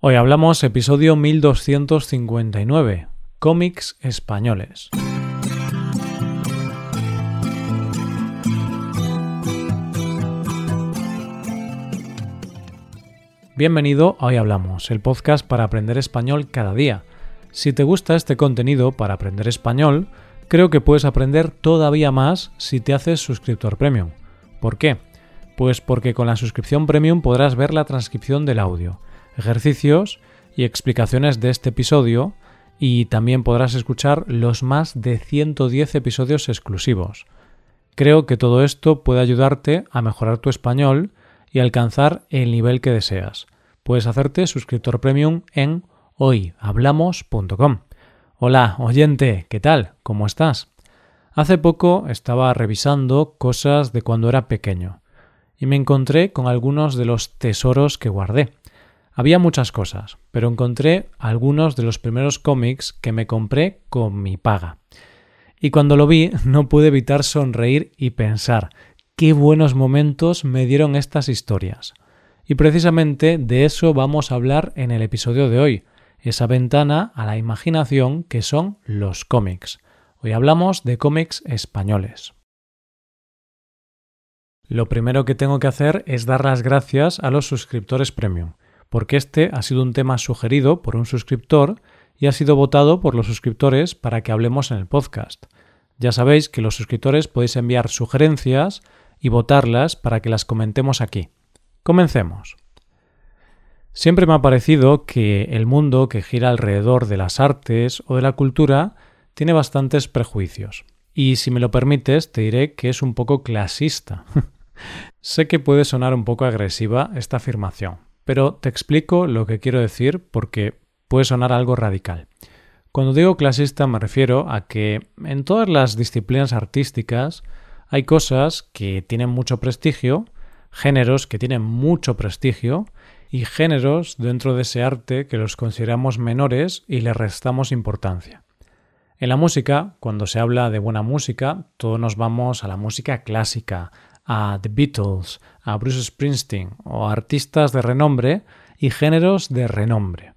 Hoy hablamos episodio 1259, cómics españoles. Bienvenido a Hoy Hablamos, el podcast para aprender español cada día. Si te gusta este contenido para aprender español, creo que puedes aprender todavía más si te haces suscriptor premium. ¿Por qué? Pues porque con la suscripción premium podrás ver la transcripción del audio ejercicios y explicaciones de este episodio y también podrás escuchar los más de 110 episodios exclusivos. Creo que todo esto puede ayudarte a mejorar tu español y alcanzar el nivel que deseas. Puedes hacerte suscriptor premium en hoyhablamos.com. Hola, oyente, ¿qué tal? ¿Cómo estás? Hace poco estaba revisando cosas de cuando era pequeño y me encontré con algunos de los tesoros que guardé. Había muchas cosas, pero encontré algunos de los primeros cómics que me compré con mi paga. Y cuando lo vi no pude evitar sonreír y pensar qué buenos momentos me dieron estas historias. Y precisamente de eso vamos a hablar en el episodio de hoy, esa ventana a la imaginación que son los cómics. Hoy hablamos de cómics españoles. Lo primero que tengo que hacer es dar las gracias a los suscriptores premium porque este ha sido un tema sugerido por un suscriptor y ha sido votado por los suscriptores para que hablemos en el podcast. Ya sabéis que los suscriptores podéis enviar sugerencias y votarlas para que las comentemos aquí. Comencemos. Siempre me ha parecido que el mundo que gira alrededor de las artes o de la cultura tiene bastantes prejuicios. Y si me lo permites, te diré que es un poco clasista. sé que puede sonar un poco agresiva esta afirmación, pero te explico lo que quiero decir porque puede sonar algo radical. Cuando digo clasista me refiero a que en todas las disciplinas artísticas hay cosas que tienen mucho prestigio, géneros que tienen mucho prestigio y géneros dentro de ese arte que los consideramos menores y le restamos importancia. En la música, cuando se habla de buena música, todos nos vamos a la música clásica, a The Beatles, a Bruce Springsteen o a artistas de renombre y géneros de renombre.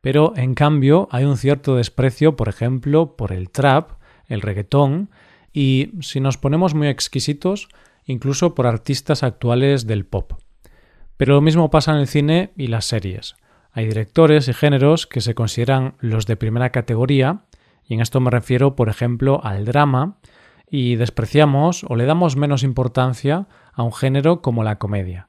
Pero en cambio hay un cierto desprecio, por ejemplo, por el trap, el reggaetón y, si nos ponemos muy exquisitos, incluso por artistas actuales del pop. Pero lo mismo pasa en el cine y las series. Hay directores y géneros que se consideran los de primera categoría, y en esto me refiero, por ejemplo, al drama, y despreciamos o le damos menos importancia a un género como la comedia.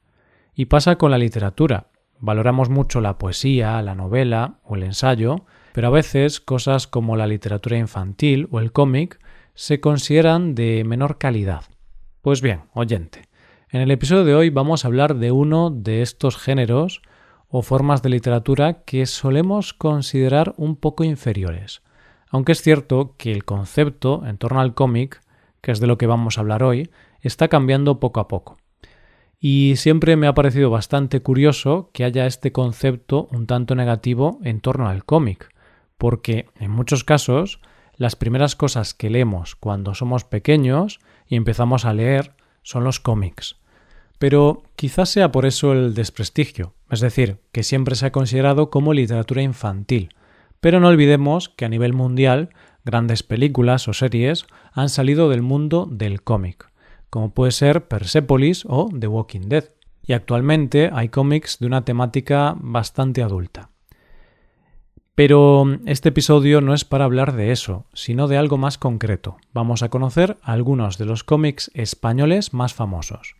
Y pasa con la literatura. Valoramos mucho la poesía, la novela o el ensayo, pero a veces cosas como la literatura infantil o el cómic se consideran de menor calidad. Pues bien, oyente, en el episodio de hoy vamos a hablar de uno de estos géneros o formas de literatura que solemos considerar un poco inferiores. Aunque es cierto que el concepto en torno al cómic que es de lo que vamos a hablar hoy, está cambiando poco a poco. Y siempre me ha parecido bastante curioso que haya este concepto un tanto negativo en torno al cómic, porque en muchos casos las primeras cosas que leemos cuando somos pequeños y empezamos a leer son los cómics. Pero quizás sea por eso el desprestigio, es decir, que siempre se ha considerado como literatura infantil. Pero no olvidemos que a nivel mundial grandes películas o series han salido del mundo del cómic, como puede ser Persepolis o The Walking Dead. Y actualmente hay cómics de una temática bastante adulta. Pero este episodio no es para hablar de eso, sino de algo más concreto. Vamos a conocer algunos de los cómics españoles más famosos.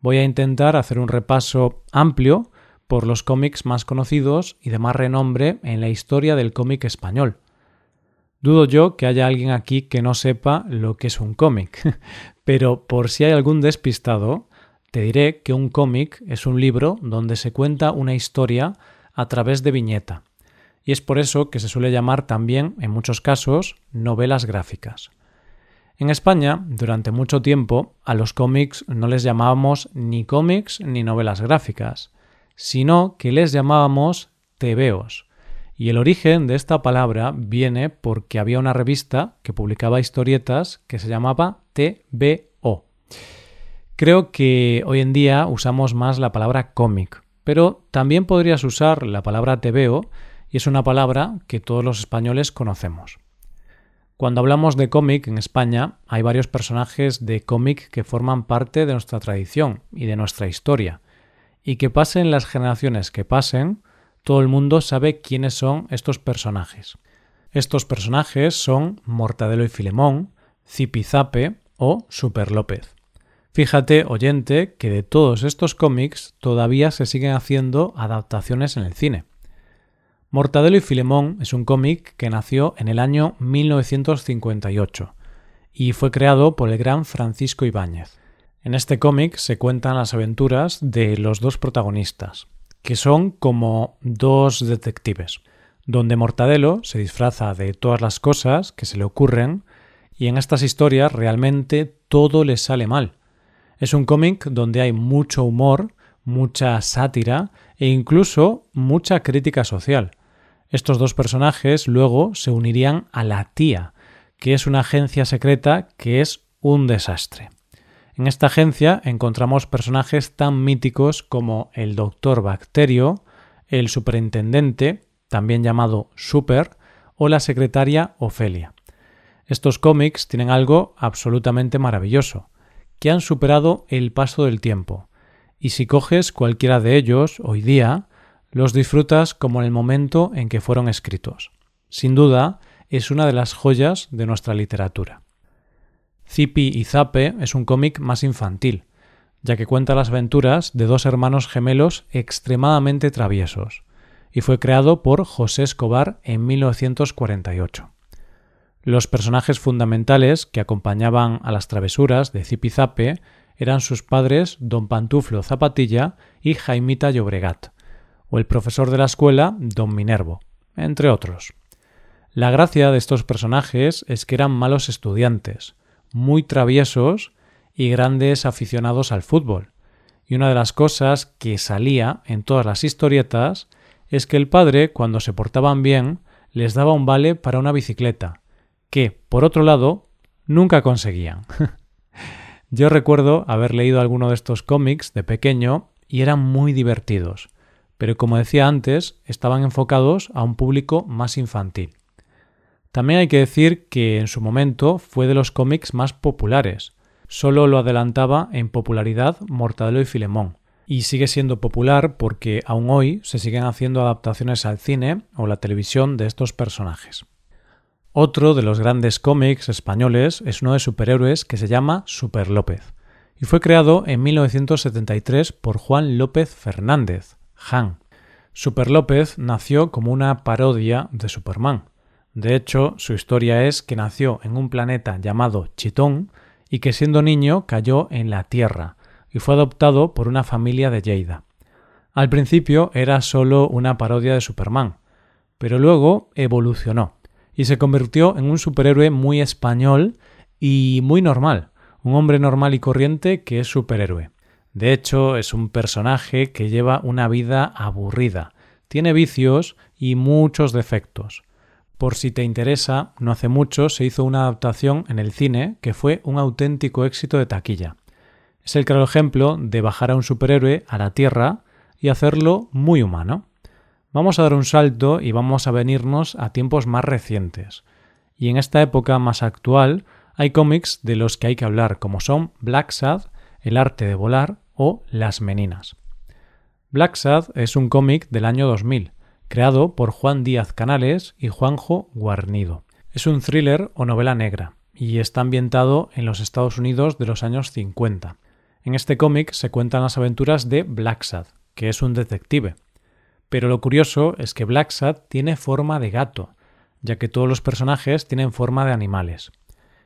Voy a intentar hacer un repaso amplio por los cómics más conocidos y de más renombre en la historia del cómic español, Dudo yo que haya alguien aquí que no sepa lo que es un cómic, pero por si hay algún despistado, te diré que un cómic es un libro donde se cuenta una historia a través de viñeta, y es por eso que se suele llamar también, en muchos casos, novelas gráficas. En España, durante mucho tiempo, a los cómics no les llamábamos ni cómics ni novelas gráficas, sino que les llamábamos tebeos, y el origen de esta palabra viene porque había una revista que publicaba historietas que se llamaba TBO. Creo que hoy en día usamos más la palabra cómic, Pero también podrías usar la palabra te veo y es una palabra que todos los españoles conocemos. Cuando hablamos de cómic en España, hay varios personajes de cómic que forman parte de nuestra tradición y de nuestra historia, y que pasen las generaciones que pasen, todo el mundo sabe quiénes son estos personajes. Estos personajes son Mortadelo y Filemón, Zipizape o Super López. Fíjate, oyente, que de todos estos cómics todavía se siguen haciendo adaptaciones en el cine. Mortadelo y Filemón es un cómic que nació en el año 1958 y fue creado por el gran Francisco Ibáñez. En este cómic se cuentan las aventuras de los dos protagonistas, que son como dos detectives, donde Mortadelo se disfraza de todas las cosas que se le ocurren y en estas historias realmente todo le sale mal. Es un cómic donde hay mucho humor, mucha sátira e incluso mucha crítica social. Estos dos personajes luego se unirían a la tía, que es una agencia secreta que es un desastre. En esta agencia encontramos personajes tan míticos como el Doctor Bacterio, el Superintendente, también llamado Super, o la secretaria Ofelia. Estos cómics tienen algo absolutamente maravilloso, que han superado el paso del tiempo, y si coges cualquiera de ellos hoy día, los disfrutas como en el momento en que fueron escritos. Sin duda, es una de las joyas de nuestra literatura. Zipi y Zape es un cómic más infantil, ya que cuenta las aventuras de dos hermanos gemelos extremadamente traviesos, y fue creado por José Escobar en 1948. Los personajes fundamentales que acompañaban a las travesuras de Zipi Zape eran sus padres Don Pantuflo Zapatilla y Jaimita Llobregat, o el profesor de la escuela, don Minervo, entre otros. La gracia de estos personajes es que eran malos estudiantes, muy traviesos y grandes aficionados al fútbol. Y una de las cosas que salía en todas las historietas es que el padre, cuando se portaban bien, les daba un vale para una bicicleta, que, por otro lado, nunca conseguían. Yo recuerdo haber leído alguno de estos cómics de pequeño y eran muy divertidos pero como decía antes, estaban enfocados a un público más infantil. También hay que decir que en su momento fue de los cómics más populares. Solo lo adelantaba en popularidad Mortadelo y Filemón. Y sigue siendo popular porque aún hoy se siguen haciendo adaptaciones al cine o la televisión de estos personajes. Otro de los grandes cómics españoles es uno de superhéroes que se llama Super López y fue creado en 1973 por Juan López Fernández, han. Super López nació como una parodia de Superman. De hecho, su historia es que nació en un planeta llamado Chitón y que siendo niño cayó en la Tierra y fue adoptado por una familia de Lleida. Al principio era solo una parodia de Superman, pero luego evolucionó y se convirtió en un superhéroe muy español y muy normal, un hombre normal y corriente que es superhéroe. De hecho, es un personaje que lleva una vida aburrida, tiene vicios y muchos defectos. Por si te interesa, no hace mucho se hizo una adaptación en el cine que fue un auténtico éxito de taquilla. Es el claro ejemplo de bajar a un superhéroe a la Tierra y hacerlo muy humano. Vamos a dar un salto y vamos a venirnos a tiempos más recientes. Y en esta época más actual hay cómics de los que hay que hablar, como son Black Sad, El arte de volar o Las Meninas. Black Sad es un cómic del año 2000, creado por Juan Díaz Canales y Juanjo Guarnido. Es un thriller o novela negra y está ambientado en los Estados Unidos de los años 50. En este cómic se cuentan las aventuras de Black Sad, que es un detective. Pero lo curioso es que Black Sad tiene forma de gato, ya que todos los personajes tienen forma de animales.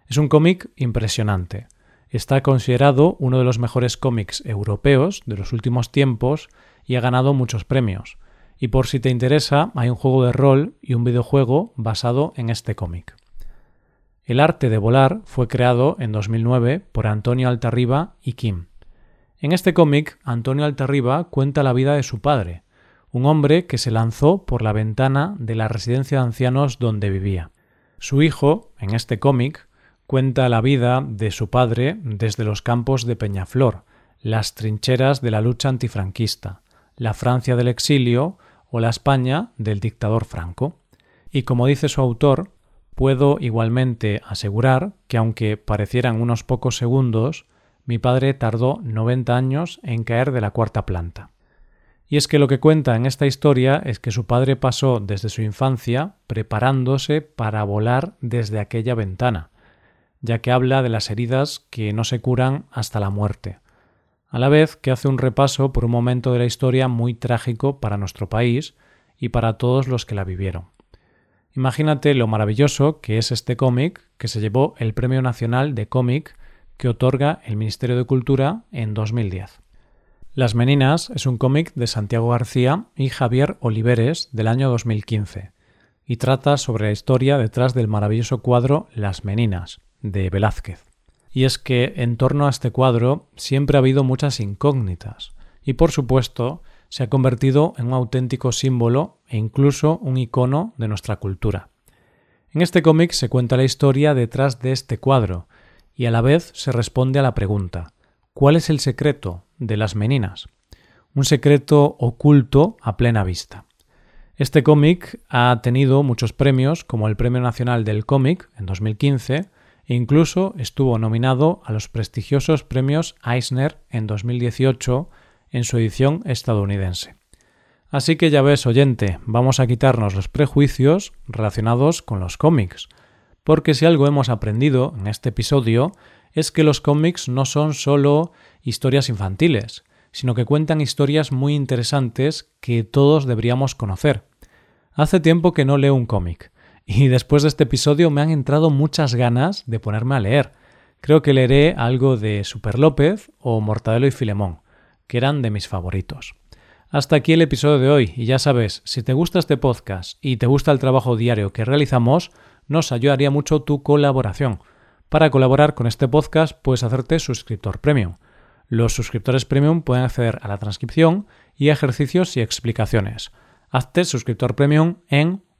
Es un cómic impresionante, Está considerado uno de los mejores cómics europeos de los últimos tiempos y ha ganado muchos premios. Y por si te interesa, hay un juego de rol y un videojuego basado en este cómic. El arte de volar fue creado en 2009 por Antonio Altarriba y Kim. En este cómic, Antonio Altarriba cuenta la vida de su padre, un hombre que se lanzó por la ventana de la residencia de ancianos donde vivía. Su hijo, en este cómic, cuenta la vida de su padre desde los campos de Peñaflor, las trincheras de la lucha antifranquista, la Francia del exilio o la España del dictador Franco. Y como dice su autor, puedo igualmente asegurar que aunque parecieran unos pocos segundos, mi padre tardó 90 años en caer de la cuarta planta. Y es que lo que cuenta en esta historia es que su padre pasó desde su infancia preparándose para volar desde aquella ventana, ya que habla de las heridas que no se curan hasta la muerte, a la vez que hace un repaso por un momento de la historia muy trágico para nuestro país y para todos los que la vivieron. Imagínate lo maravilloso que es este cómic que se llevó el Premio Nacional de Cómic que otorga el Ministerio de Cultura en 2010. Las Meninas es un cómic de Santiago García y Javier Oliveres del año 2015 y trata sobre la historia detrás del maravilloso cuadro Las Meninas de Velázquez. Y es que en torno a este cuadro siempre ha habido muchas incógnitas y por supuesto se ha convertido en un auténtico símbolo e incluso un icono de nuestra cultura. En este cómic se cuenta la historia detrás de este cuadro y a la vez se responde a la pregunta ¿Cuál es el secreto de las meninas? Un secreto oculto a plena vista. Este cómic ha tenido muchos premios, como el Premio Nacional del Cómic en 2015, incluso estuvo nominado a los prestigiosos premios Eisner en 2018 en su edición estadounidense. Así que ya ves, oyente, vamos a quitarnos los prejuicios relacionados con los cómics, porque si algo hemos aprendido en este episodio es que los cómics no son solo historias infantiles, sino que cuentan historias muy interesantes que todos deberíamos conocer. Hace tiempo que no leo un cómic, y después de este episodio me han entrado muchas ganas de ponerme a leer. Creo que leeré algo de Super López o Mortadelo y Filemón, que eran de mis favoritos. Hasta aquí el episodio de hoy, y ya sabes, si te gusta este podcast y te gusta el trabajo diario que realizamos, nos ayudaría mucho tu colaboración. Para colaborar con este podcast puedes hacerte suscriptor premium. Los suscriptores premium pueden acceder a la transcripción y ejercicios y explicaciones. Hazte suscriptor premium en